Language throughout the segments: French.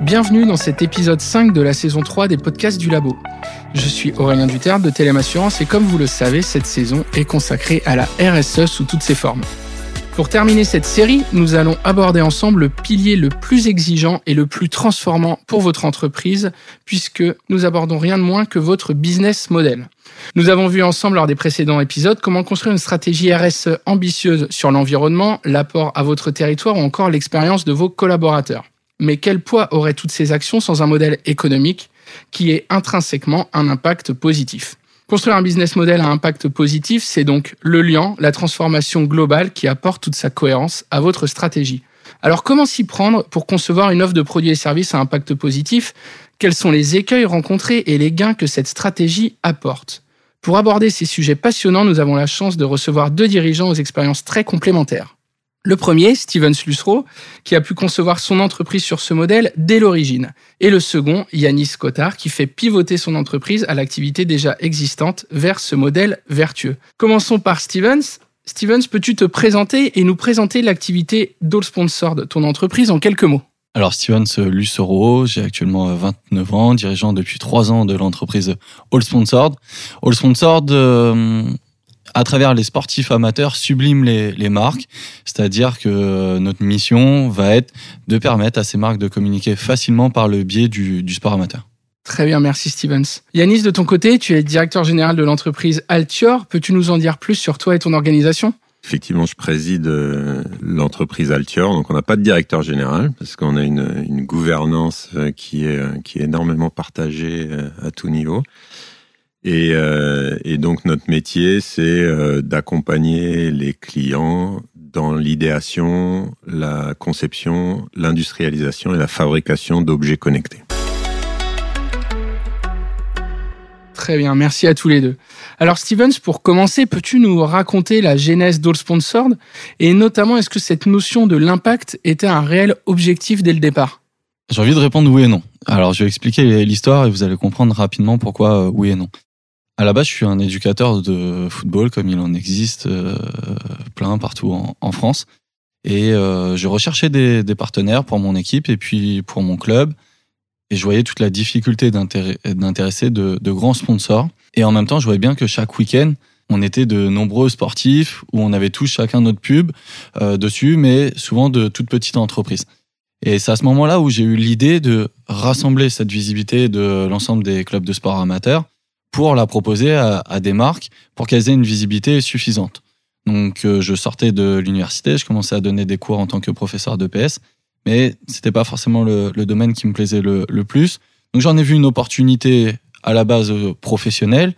Bienvenue dans cet épisode 5 de la saison 3 des podcasts du Labo. Je suis Aurélien Duterre de Télém Assurance et comme vous le savez, cette saison est consacrée à la RSE sous toutes ses formes. Pour terminer cette série, nous allons aborder ensemble le pilier le plus exigeant et le plus transformant pour votre entreprise, puisque nous abordons rien de moins que votre business model. Nous avons vu ensemble lors des précédents épisodes comment construire une stratégie RSE ambitieuse sur l'environnement, l'apport à votre territoire ou encore l'expérience de vos collaborateurs. Mais quel poids auraient toutes ces actions sans un modèle économique qui ait intrinsèquement un impact positif? Construire un business model à impact positif, c'est donc le lien, la transformation globale qui apporte toute sa cohérence à votre stratégie. Alors comment s'y prendre pour concevoir une offre de produits et services à impact positif? Quels sont les écueils rencontrés et les gains que cette stratégie apporte? Pour aborder ces sujets passionnants, nous avons la chance de recevoir deux dirigeants aux expériences très complémentaires. Le premier, Steven Slusro, qui a pu concevoir son entreprise sur ce modèle dès l'origine. Et le second, Yanis Cotard, qui fait pivoter son entreprise à l'activité déjà existante vers ce modèle vertueux. Commençons par Stevens. Stevens, peux-tu te présenter et nous présenter l'activité d'All Sponsored, ton entreprise, en quelques mots? Alors Stevens Lucero, j'ai actuellement 29 ans, dirigeant depuis 3 ans de l'entreprise All Sponsored. All Sponsored, euh, à travers les sportifs amateurs, sublime les, marques. C'est-à-dire que notre mission va être de permettre à ces marques de communiquer facilement par le biais du, sport amateur. Très bien, merci Stevens. Yanis, de ton côté, tu es directeur général de l'entreprise Altior. Peux-tu nous en dire plus sur toi et ton organisation? Effectivement, je préside euh, l'entreprise Altior. Donc, on n'a pas de directeur général parce qu'on a une, une, gouvernance euh, qui est, euh, qui est énormément partagée à tout niveau. Et, euh, et, donc notre métier, c'est euh, d'accompagner les clients dans l'idéation, la conception, l'industrialisation et la fabrication d'objets connectés. Très bien, merci à tous les deux. Alors Stevens, pour commencer, peux-tu nous raconter la genèse d'All Sponsored et notamment est-ce que cette notion de l'impact était un réel objectif dès le départ? J'ai envie de répondre oui et non. Alors je vais expliquer l'histoire et vous allez comprendre rapidement pourquoi euh, oui et non. À la base, je suis un éducateur de football, comme il en existe euh, plein partout en, France. Et euh, je recherchais des, partenaires pour mon équipe et puis pour mon club. Et je voyais toute la difficulté d'intéresser de, grands sponsors. Et en même temps, je voyais bien que chaque week-end, on était de nombreux sportifs où on avait tous chacun notre pub euh, dessus, mais souvent de toutes petites entreprises. Et c'est à ce moment-là où j'ai eu l'idée de rassembler cette visibilité de l'ensemble des clubs de sport amateurs pour la proposer à, des marques pour qu'elles aient une visibilité suffisante. Donc, euh, je sortais de l'université, je commençais à donner des cours en tant que professeur de PS, mais c'était pas forcément le, domaine qui me plaisait le, plus. Donc, j'en ai vu une opportunité à la base euh, professionnelle,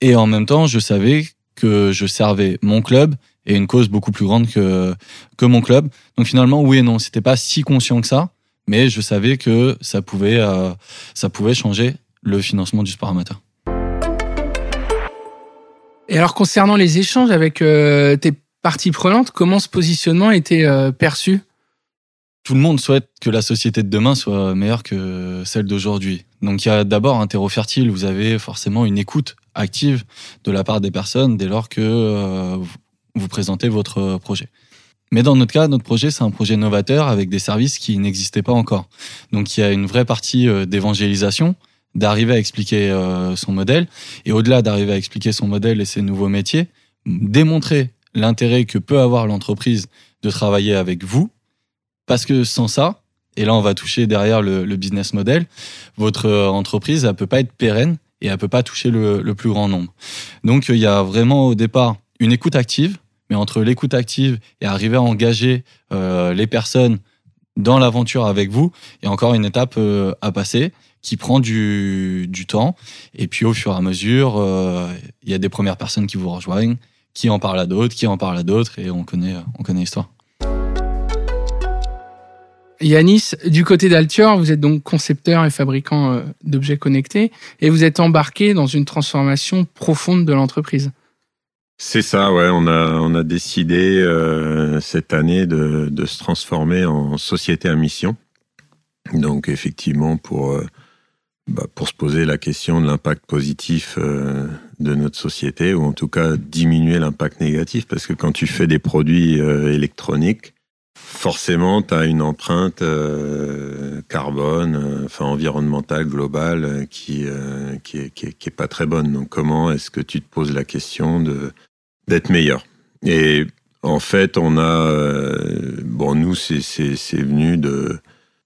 et en même temps, je savais que je servais mon club et une cause beaucoup plus grande que, que mon club. Donc, finalement, oui et non, c'était pas si conscient que ça, mais je savais que ça pouvait, euh, ça pouvait changer le financement du sport amateur. Et alors concernant les échanges avec euh, tes parties prenantes, comment ce positionnement été euh, perçu? Tout le monde souhaite que la société de demain soit meilleure que celle d'aujourd'hui. Donc il y a d'abord un terreau fertile, vous avez forcément une écoute active de la part des personnes dès lors que euh, vous présentez votre projet. Mais dans notre cas, notre projet, c'est un projet novateur avec des services qui n'existaient pas encore. Donc il y a une vraie partie d'évangélisation d'arriver à expliquer euh, son modèle. Et au-delà d'arriver à expliquer son modèle et ses nouveaux métiers, démontrer l'intérêt que peut avoir l'entreprise de travailler avec vous. Parce que sans ça, et là on va toucher derrière le, business model, votre euh, entreprise elle peut pas être pérenne et elle peut pas toucher le, plus grand nombre. Donc il y a vraiment au départ une écoute active, mais entre l'écoute active et arriver à engager euh, les personnes dans l'aventure avec vous, il y a encore une étape à passer qui prend du, du temps. Et puis au fur et à mesure, euh, il y a des premières personnes qui vous rejoignent, qui en parlent à d'autres, qui en parlent à d'autres, et on connaît, on connaît l'histoire. Yanis, du côté d'Altior, vous êtes donc concepteur et fabricant euh, d'objets connectés et vous êtes embarqué dans une transformation profonde de l'entreprise. C'est ça, ouais. On a, on a décidé euh, cette année de, de, se transformer en société à mission. Donc effectivement, pour bah, pour se poser la question de l'impact positif euh, de notre société, ou en tout cas diminuer l'impact négatif, parce que quand tu fais des produits euh, électroniques, forcément, tu as une empreinte euh, carbone, enfin environnementale globale qui, qui, est, qui, est, pas très bonne. Donc, comment est-ce que tu te poses la question d'être meilleur? Et en fait, on a, bon, nous, c'est venu de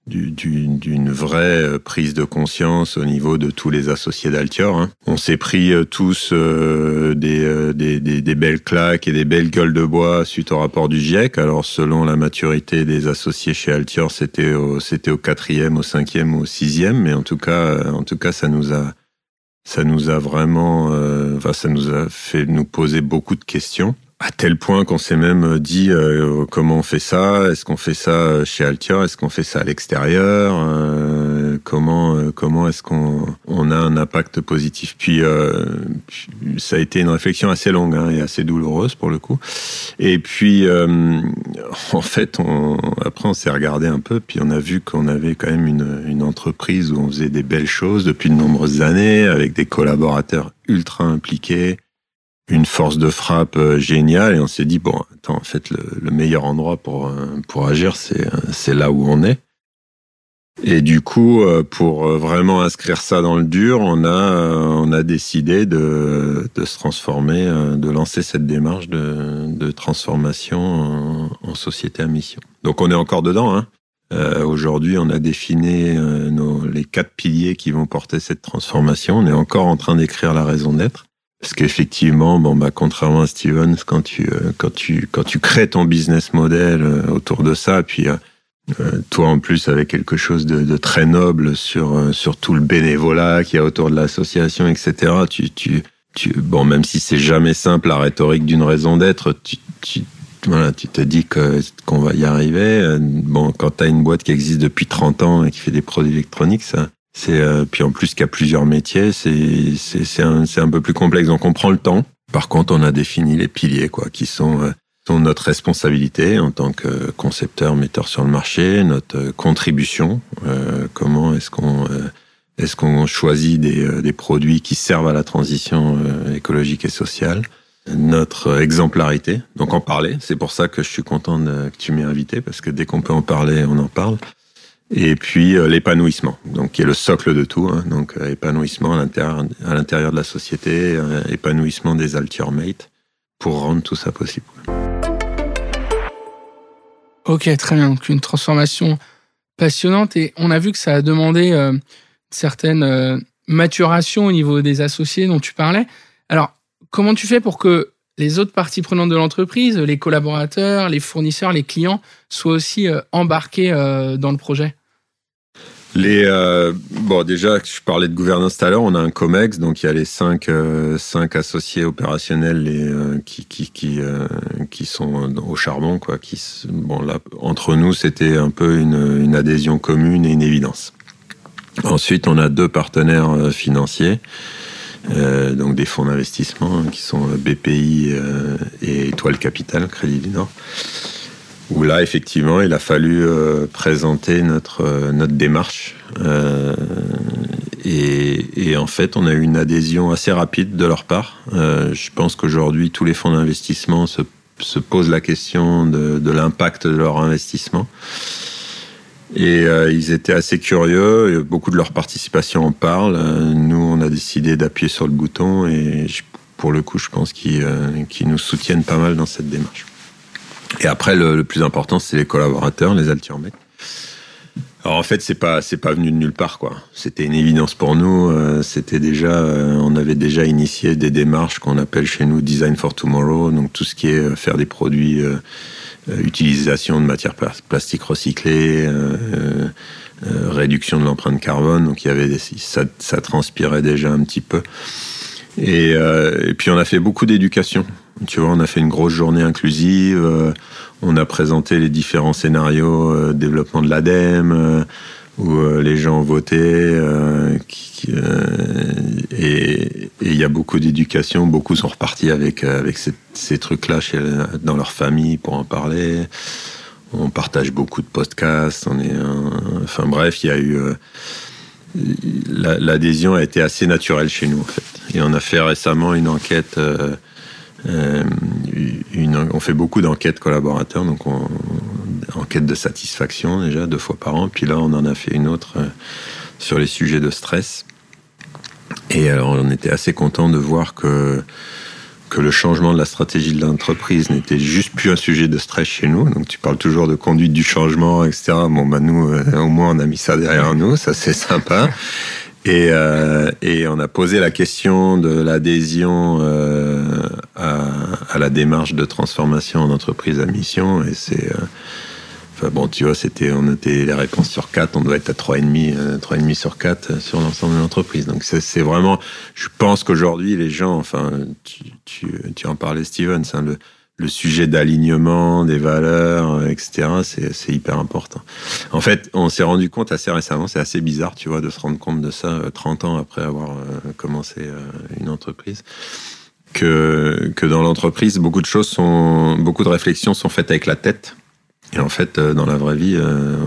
d'une vraie euh, prise de conscience au niveau de tous les associés d'Altior. Hein. On s'est pris euh, tous euh, des, des, des, belles claques et des belles gueules de bois suite au rapport du GIEC. Alors selon la maturité des associés chez Altior, c'était au, c'était au quatrième, au cinquième au sixième, mais en tout cas, en tout cas, ça nous a ça nous a vraiment, enfin, ça nous a fait nous poser beaucoup de questions à tel point qu'on s'est même dit euh, comment on fait ça? Est-ce qu'on fait ça chez Altior Est-ce qu'on fait ça à l'extérieur? Euh, Comment euh, comment est-ce qu'on on a un impact positif? Puis, ça a été une réflexion assez longue hein, et assez douloureuse pour le coup. Et puis en fait, on, après on s'est regardé un peu puis on a vu qu'on avait quand même une, une entreprise où on faisait des belles choses depuis de nombreuses années avec des collaborateurs ultra impliqués une force de frappe euh, géniale et on s'est dit bon attends en fait le, meilleur endroit pour euh, pour agir c'est euh, c'est là où on est et du coup pour vraiment inscrire ça dans le dur on a on a décidé de de se transformer de lancer cette démarche de de transformation en, société à mission donc on est encore dedans hein Aujourd'hui, on a défini nos, les quatre piliers qui vont porter cette transformation. On est encore en train d'écrire la raison d'être. Parce qu'effectivement, bon, bah, contrairement à Steven, quand tu, euh, quand tu, quand tu crées ton business model euh, autour de ça, puis euh, toi en plus avec quelque chose de, de très noble sur, sur tout le bénévolat qu'il y a autour de l'association, etc. Tu, tu, tu, bon, même si c'est jamais simple la rhétorique d'une raison d'être, tu, tu, voilà, tu te dis que qu'on va y arriver. Bon, quand tu as une boîte qui existe depuis 30 ans et qui fait des produits électroniques, ça, c'est euh, puis en plus qu'il y a plusieurs métiers, c'est c'est un, un peu plus complexe. Donc on prend le temps. Par contre, on a défini les piliers quoi, qui sont euh, sont notre responsabilité en tant que concepteur, metteur sur le marché, notre euh, contribution. Euh, comment est-ce qu'on est-ce qu'on choisit des, des produits qui servent à la transition écologique et sociale notre exemplarité, donc en parler. C'est pour ça que je suis content de, que tu m'aies invité, parce que dès qu'on peut en parler, on en parle et puis euh, l'épanouissement, donc qui est le socle de tout. Hein, donc euh, épanouissement à l'intérieur, de la société, euh, épanouissement des mates pour rendre tout ça possible. Ok, très bien. Donc une transformation passionnante et on a vu que ça a demandé euh, certaines maturations au niveau des associés dont tu parlais. Alors, comment tu fais pour que les autres parties prenantes de l'entreprise, les collaborateurs, les fournisseurs, les clients, soient aussi embarqués dans le projet? Les euh, bon déjà je parlais de gouvernance tout à l'heure on a un Comex donc il y a les cinq euh, cinq associés opérationnels euh, qui qui qui, euh, sont au charbon quoi qui bon là entre nous c'était un peu une, adhésion commune et une évidence. Ensuite on a deux partenaires euh, donc des fonds d'investissement qui sont BPI et Étoile Capital Crédit du Nord où là, effectivement, il a fallu euh, présenter notre, euh, notre démarche. Euh, et, en fait, on a eu une adhésion assez rapide de leur part. Euh, je pense qu'aujourd'hui, tous les fonds d'investissement se, se, posent la question de, l'impact de leur investissement. Et euh, ils étaient assez curieux. Beaucoup de leur participation en parle. nous, décidé d'appuyer sur le bouton et pour le coup, je pense qu'ils qu nous soutiennent pas mal dans cette démarche. Et après, le, plus important, c'est les collaborateurs, les Altiormec. Alors en fait, c'est pas c'est pas venu de nulle part quoi. C'était une évidence pour nous. Euh, c'était déjà, euh, on avait déjà initié des démarches qu'on appelle chez nous Design for Tomorrow, donc tout ce qui est euh, faire des produits, euh, euh, utilisation de matières plastiques recyclées, réduction de l'empreinte carbone. Donc il y avait des, ça, transpirait déjà un petit peu. Et, et puis on a fait beaucoup d'éducation. Tu vois, on a fait une grosse journée inclusive. Euh, on a présenté les différents scénarios euh, développement de l'ADEME, euh, où euh, les gens voté. Euh, qui, et il y a beaucoup d'éducation. Beaucoup sont repartis avec, avec ces, trucs-là dans leur famille pour en parler. On partage beaucoup de podcasts. Enfin bref, il y a eu l'adhésion a été assez naturelle chez nous en fait. Et on a fait récemment une enquête euh, euh, une, on fait beaucoup d'enquêtes collaborateurs, donc on, enquête de satisfaction déjà deux fois par an. Puis là, on en a fait une autre sur les sujets de stress. Et alors, on était assez content de voir que que le changement de la stratégie de l'entreprise n'était juste plus un sujet de stress chez nous. Donc tu parles toujours de conduite du changement, etc. Bon, bah nous, au moins, on a mis ça derrière nous, ça c'est sympa. Et, euh, et, on a posé la question de l'adhésion euh, à, à, la démarche de transformation en entreprise à mission. Et c'est, euh, enfin bon, tu vois, c'était, on était les réponses sur 4, on doit être à 3,5, 3,5 euh, sur 4 euh, sur l'ensemble de l'entreprise. Donc c'est, vraiment, je pense qu'aujourd'hui, les gens, enfin, tu, tu, tu en parlais, Steven, le, le sujet d'alignement des valeurs, euh, etc., c'est hyper important. En fait, on s'est rendu compte assez récemment, c'est assez bizarre, tu vois, de se rendre compte de ça 30 euh, ans après avoir commencé une entreprise, que, que dans l'entreprise, beaucoup de choses sont, beaucoup de réflexions sont faites avec la tête. Et en fait, dans la vraie vie,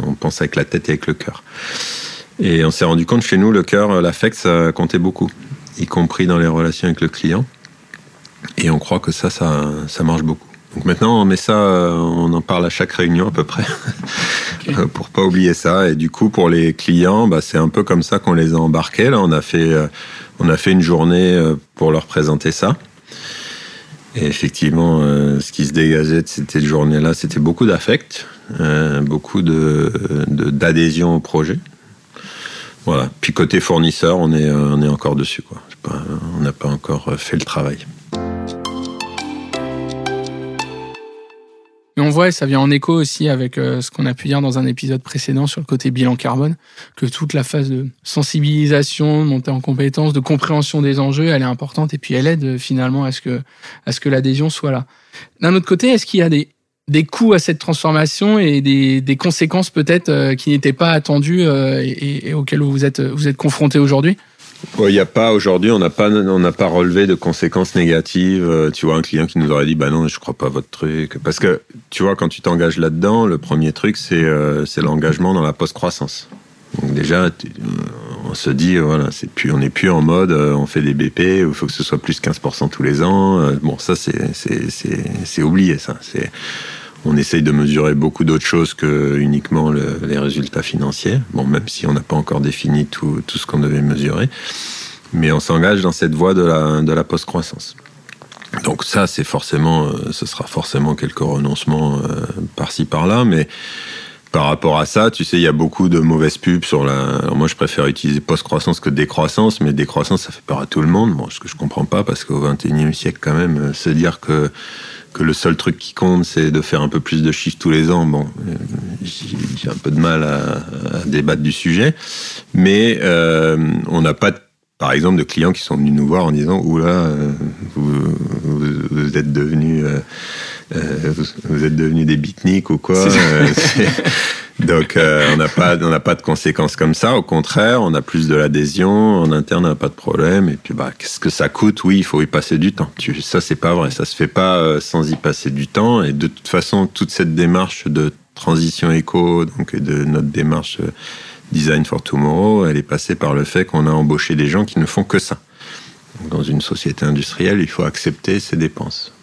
on pense avec la tête et avec le cœur. Et on s'est rendu compte chez nous, le cœur, l'affect, ça comptait beaucoup, y compris dans les relations avec le client. Et on croit que ça, ça, ça marche beaucoup. Donc maintenant, on met ça, on en parle à chaque réunion à peu près, pour pas oublier ça. Et du coup, pour les clients, bah, c'est un peu comme ça qu'on les a embarqués. Là, on a fait, euh, on a fait une journée euh, pour leur présenter ça. Et effectivement, euh, ce qui se dégageait de cette journée-là, c'était beaucoup d'affect, beaucoup de d'adhésion au projet. Voilà. Puis côté fournisseur, on est, on est encore dessus. Quoi. on n'a pas encore fait le travail. Voit, et ça vient en écho aussi avec euh, ce qu'on a pu dire dans un épisode précédent sur le côté bilan carbone, que toute la phase de sensibilisation, de montée en compétences, de compréhension des enjeux, elle est importante et puis elle aide euh, finalement à ce que, à ce que l'adhésion soit là. D'un autre côté, est-ce qu'il y a des, des coûts à cette transformation et des, des conséquences peut-être euh, qui n'étaient pas attendues et, et, auxquelles vous êtes, vous êtes confrontés aujourd'hui? Il n'y a pas aujourd'hui, on n'a pas, on n'a pas relevé de conséquences négatives. Euh, tu vois, un client qui nous aurait dit, bah non, je crois pas à votre truc. Parce que, tu vois, quand tu t'engages là-dedans, le premier truc, c'est, euh, c'est l'engagement dans la post-croissance. Donc déjà, on se dit, voilà, c'est plus, on n'est plus en mode, euh, on fait des BP, il faut que ce soit plus 15% tous les ans. Bon, ça, c'est, c'est, c'est, c'est oublié, ça. C'est, on essaye de mesurer beaucoup d'autres choses que uniquement les résultats financiers. Bon, même si on n'a pas encore défini tout, ce qu'on devait mesurer. Mais on s'engage dans cette voie de la, post-croissance. Donc ça, c'est forcément, euh, ce sera forcément quelques renoncements euh, par-ci par-là, mais par rapport à ça, tu sais, il y a beaucoup de mauvaises pubs sur la. Moi, je préfère utiliser post-croissance que décroissance, mais décroissance, ça fait peur à tout le monde. Ce que je comprends pas, parce qu'au XXIe siècle, quand même, euh, se dire que que le seul truc qui compte, c'est de faire un peu plus de chiffres tous les ans. Bon, euh, j'ai un peu de mal à, débattre du sujet, mais euh, on n'a pas, par exemple, de clients qui sont venus nous voir en disant "Oula, euh, vous, vous, êtes devenus, vous, êtes devenus des bitniks ou quoi." Donc euh, on n'a pas pas de conséquences comme ça. Au contraire, on a plus de l'adhésion en interne, on n'a pas de problème. Et puis bah qu'est-ce que ça coûte? Oui, il faut y passer du temps. Ça c'est pas vrai. Ça se fait pas euh, sans y passer du temps. Et de toute façon, toute cette démarche de transition éco, donc de notre démarche euh, Design for Tomorrow, elle est passée par le fait qu'on a embauché des gens qui ne font que ça. Dans une société industrielle, il faut accepter ses dépenses.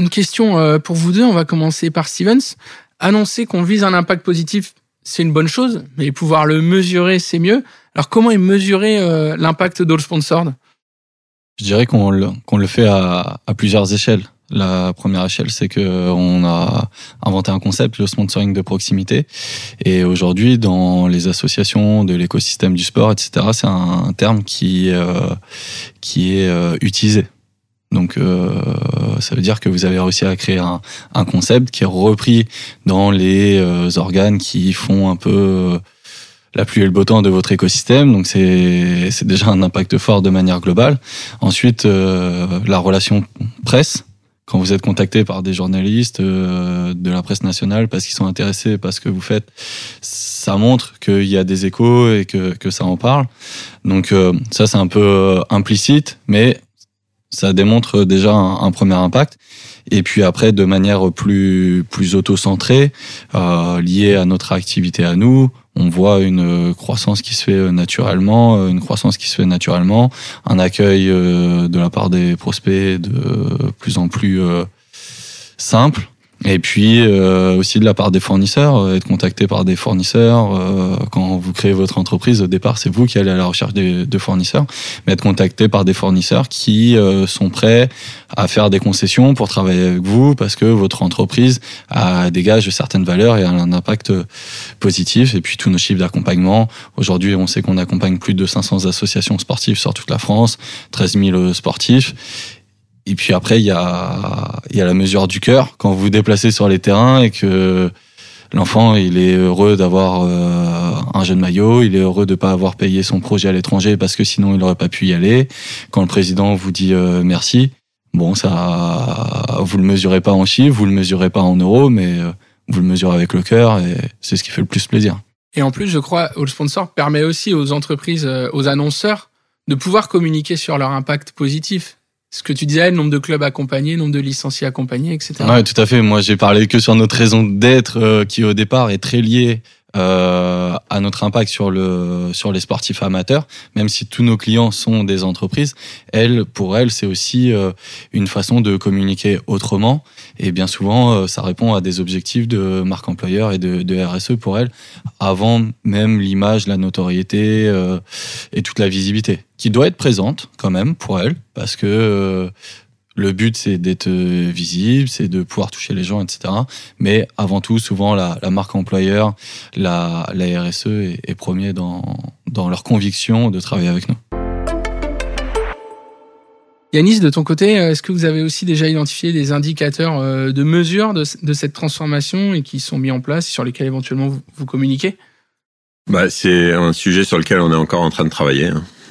Une question euh, pour vous deux, on va commencer par Stevens. Annoncer qu'on vise un impact positif, c'est une bonne chose, mais pouvoir le mesurer, c'est mieux. Alors comment est mesuré euh, l'impact d'All Sponsored? Je dirais qu'on le, le fait à, plusieurs échelles. La première échelle, c'est que on a inventé un concept, le sponsoring de proximité. Et aujourd'hui, dans les associations de l'écosystème du sport, etc., c'est un, terme qui euh, qui est utilisé donc euh, ça veut dire que vous avez réussi à créer un, un concept qui est repris dans les euh, organes qui font un peu euh, la pluie et le beau temps de votre écosystème. Donc c'est déjà un impact fort de manière globale. Ensuite la relation presse quand vous êtes contacté par des journalistes de la presse nationale parce qu'ils sont intéressés parce que vous faites, ça montre qu'il y a des échos et que, que ça en parle. Donc ça c'est un peu implicite, mais ça démontre déjà un, premier impact. Et puis après, de manière plus plus auto-centrée, euh, liée à notre activité à nous, on voit une croissance qui se fait naturellement, une croissance qui se fait naturellement, un accueil de la part des prospects de plus en plus simple et puis euh, aussi de la part des fournisseurs, euh, être contacté par des fournisseurs. Euh, quand vous créez votre entreprise, au départ, c'est vous qui allez à la recherche de fournisseurs, mais être contacté par des fournisseurs qui sont prêts à faire des concessions pour travailler avec vous parce que votre entreprise a, dégage certaines valeurs et a un impact positif. Et puis tous nos chiffres d'accompagnement. Aujourd'hui, on sait qu'on accompagne plus de 500 associations sportives sur toute la France, 13 000 sportifs. Et puis après, il y a, y a la mesure du cœur. Quand vous vous déplacez sur les terrains et que l'enfant, il est heureux d'avoir euh, un jeune maillot, il est heureux de ne pas avoir payé son projet à l'étranger parce que sinon, il n'aurait pas pu y aller. Quand le président vous dit euh, merci, bon, ça, vous le mesurez pas en chiffres, vous le mesurez pas en euros, mais euh, vous le mesurez avec le cœur et c'est ce qui fait le plus plaisir. Et en plus, je crois, le sponsor permet aussi aux entreprises, aux annonceurs, de pouvoir communiquer sur leur impact positif ce que tu disais, le nombre de clubs accompagnés, nombre de licenciés accompagnés, etc. Ouais, tout à fait. Moi, j'ai parlé que sur notre raison d'être, euh, qui au départ est très liée euh, à notre impact sur le sur les sportifs amateurs, même si tous nos clients sont des entreprises, elle pour elle c'est aussi euh, une façon de communiquer autrement. Et bien souvent euh, ça répond à des objectifs de marque employeur et de, de RSE pour elle avant même l'image, la notoriété euh, et toute la visibilité qui doit être présente quand même pour elle parce que le but, c'est d'être euh, visible, c'est de pouvoir toucher les gens, etc. Mais avant tout, souvent, la, marque employeur, la, RSE est, premier dans, leur conviction de travailler avec nous. Yanis, de ton côté, euh, est-ce que vous avez aussi déjà identifié des indicateurs euh, de mesure de, cette transformation et qui sont mis en place, sur lesquels éventuellement vous, communiquez? Bah, C'est un sujet sur lequel on est encore en train de travailler.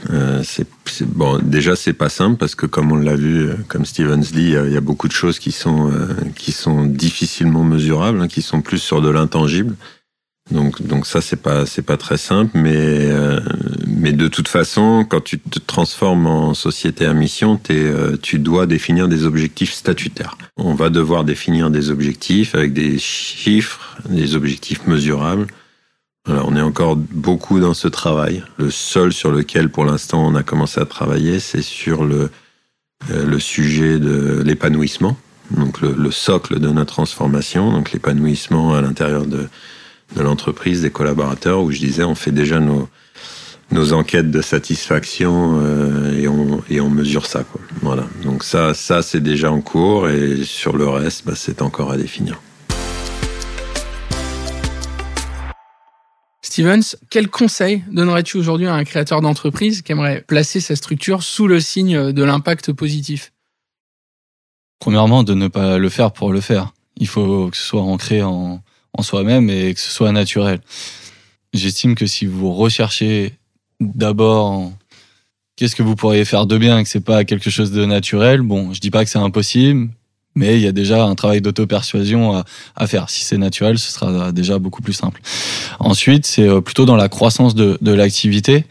Euh, c'est bon. Déjà, c'est pas simple parce que, comme on l'a vu, euh, comme Stevens dit, il y a beaucoup de choses qui sont euh, qui sont difficilement mesurables, hein, qui sont plus sur de l'intangible. Donc, donc ça, c'est pas c'est pas très simple, mais euh, mais de toute façon, quand tu te transformes en société à mission, es, tu dois définir des objectifs statutaires. On va devoir définir des objectifs avec des chiffres, des objectifs mesurables on est encore beaucoup dans ce travail. Le seul sur lequel, pour l'instant, on a commencé à travailler, c'est sur le, euh, le sujet de l'épanouissement, donc le, socle de notre transformation, donc l'épanouissement à l'intérieur de, de l'entreprise, des collaborateurs, où je disais, on fait déjà nos, nos enquêtes de satisfaction euh, et, on, et on mesure ça. Voilà. Donc ça, ça c'est déjà en cours et sur le reste, bah, c'est encore à définir. Stevens, quel conseil donnerais-tu aujourd'hui à un créateur d'entreprise qui aimerait placer sa structure sous le signe de l'impact positif? Premièrement, de ne pas le faire pour le faire. Il faut que ce soit ancré en, soi-même et que ce soit naturel. J'estime que si vous recherchez d'abord qu'est-ce que vous pourriez faire de bien et que c'est pas quelque chose de naturel, bon, je dis pas que c'est impossible, mais il y a déjà un travail d'auto-persuasion à, faire. Si c'est naturel, ce sera déjà beaucoup plus simple. Ensuite, c'est euh, plutôt dans la croissance de, l'activité,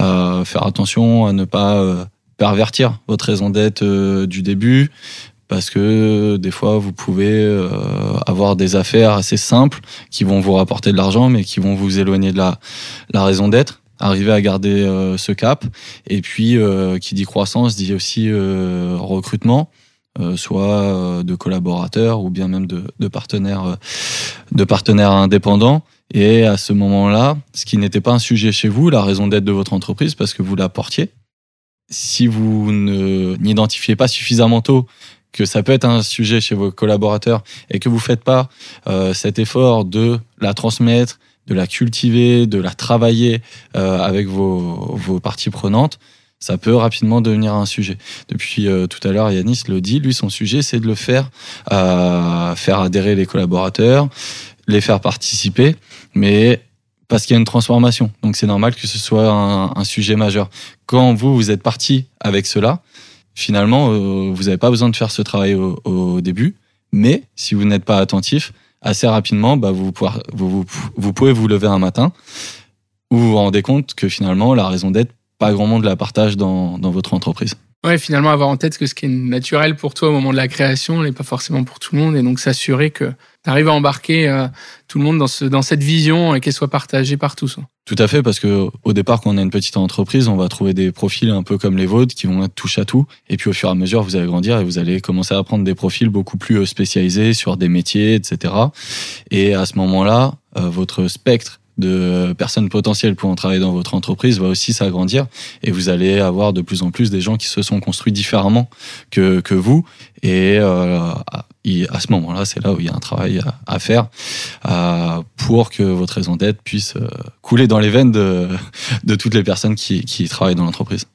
euh, faire attention à ne pas euh, pervertir votre raison d'être du début, parce que des fois vous pouvez avoir des affaires assez simples qui vont vous rapporter de l'argent mais qui vont vous éloigner de la, la raison d'être arriver à garder ce cap et puis qui dit croissance dit aussi recrutement euh, soit euh, de collaborateurs ou bien même de, de partenaires, euh, de partenaires indépendants. Et à ce moment-là, ce qui n'était pas un sujet chez vous, la raison d'être de votre entreprise, parce que vous la portiez, si vous ne n'identifiez pas suffisamment tôt que ça peut être un sujet chez vos collaborateurs et que vous faites pas cet effort de la transmettre, de la cultiver, de la travailler avec vos, vos parties prenantes, ça peut rapidement devenir un sujet. Depuis euh, tout à l'heure, Yanis le dit, lui, son sujet, c'est de le faire, euh, faire adhérer les collaborateurs, les faire participer, mais parce qu'il y a une transformation. Donc c'est normal que ce soit un, sujet majeur. Quand vous, vous êtes parti avec cela, finalement, euh, vous n'avez pas besoin de faire ce travail au, début, mais si vous n'êtes pas attentif, assez rapidement, bah, vous, vous, vous pouvez vous lever un matin où vous vous rendez compte que finalement, la raison d'être pas grand monde la partage dans, dans votre entreprise. Ouais, finalement, avoir en tête que ce qui est naturel pour toi au moment de la création n'est pas forcément pour tout le monde. Et donc, s'assurer que tu arrives à embarquer euh, tout le monde dans, ce, dans cette vision et qu'elle soit partagée par tous. Tout à fait, parce que au départ, quand on a une petite entreprise, on va trouver des profils un peu comme les vôtres qui vont être touche à tout. Et puis, au fur et à mesure, vous allez grandir et vous allez commencer à prendre des profils beaucoup plus euh, spécialisés sur des métiers, etc. Et à ce moment-là, euh, votre spectre de personnes potentielles pour travailler dans votre entreprise va aussi s'agrandir et vous allez avoir de plus en plus des gens qui se sont construits différemment que, que vous et euh, à ce moment-là c'est là où il y a un travail à, faire euh, pour que votre raison d'être puisse euh, couler dans les veines de, de toutes les personnes qui, qui travaillent dans l'entreprise.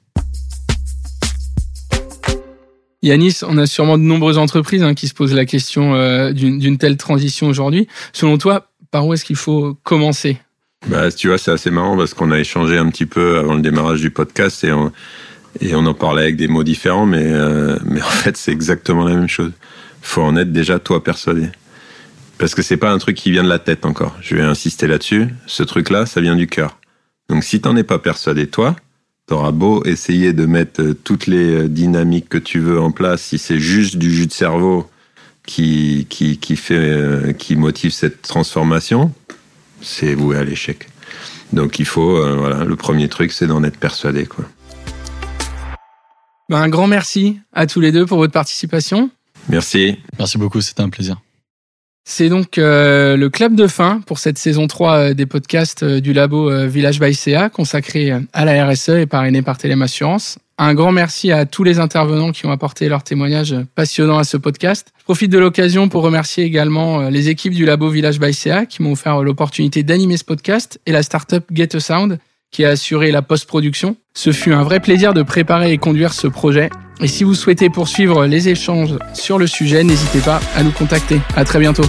Yanis, on a sûrement de nombreuses entreprises hein, qui se posent la question d'une telle transition aujourd'hui. Selon toi, par où est-ce qu'il faut commencer? Bah, tu vois, c'est assez marrant parce qu'on a échangé un petit peu avant le démarrage du podcast et on, et on en parlait avec des mots différents, mais, euh, mais en fait, c'est exactement la même chose. faut en être déjà toi persuadé. Parce que c'est pas un truc qui vient de la tête encore. Je vais insister là-dessus. Ce truc-là, ça vient du cœur. Donc si t'en es pas persuadé toi, t'auras beau essayer de mettre euh, toutes les euh, dynamiques que tu veux en place, si c'est juste du jus de cerveau qui, qui, qui, fait, qui motive cette transformation, c'est voué à l'échec. Donc il faut, euh, voilà, le premier truc, c'est d'en être persuadé. Quoi. Ben, un grand merci à tous les deux pour votre participation. Merci. Merci beaucoup, c'était un plaisir. C'est donc euh, le club de fin pour cette saison 3 euh, des podcasts du labo Village by CA consacré à la RSE et parrainé par Télém Assurance. Un grand merci à tous les intervenants qui ont apporté leur témoignage passionnant à ce podcast. Je profite de l'occasion pour remercier également euh, les équipes du labo Village by CA qui m'ont offert l'opportunité d'animer ce podcast et la startup Get a Sound qui a assuré la post-production. Ce fut un vrai plaisir de préparer et conduire ce projet. Et si vous souhaitez poursuivre les échanges sur le sujet, n'hésitez pas à nous contacter. À très bientôt.